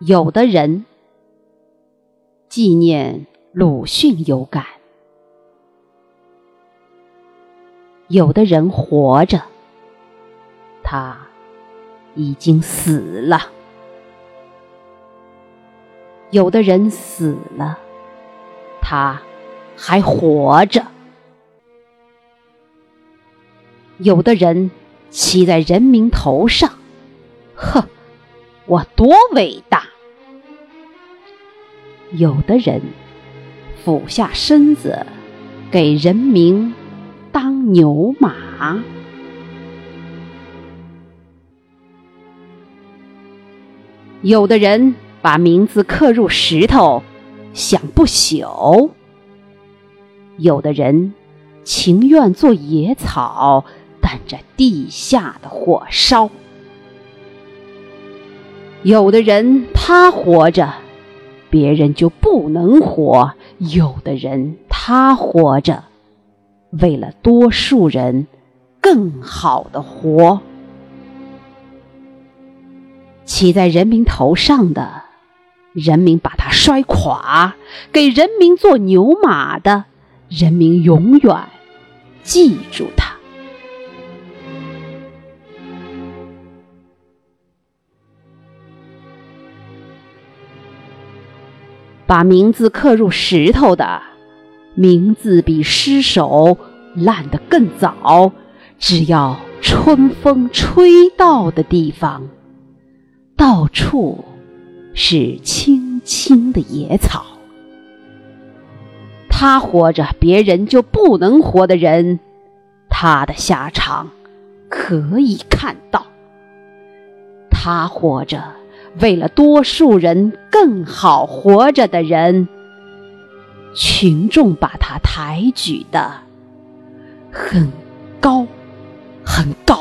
有的人纪念鲁迅有感，有的人活着，他已经死了；有的人死了，他还活着；有的人骑在人民头上，呵。我多伟大！有的人俯下身子给人民当牛马，有的人把名字刻入石头想不朽，有的人情愿做野草，等着地下的火烧。有的人他活着，别人就不能活；有的人他活着，为了多数人更好的活。骑在人民头上的，人民把他摔垮；给人民做牛马的，人民永远记住他。把名字刻入石头的，名字比尸首烂得更早。只要春风吹到的地方，到处是青青的野草。他活着，别人就不能活的人，他的下场可以看到。他活着。为了多数人更好活着的人，群众把他抬举的很高，很高。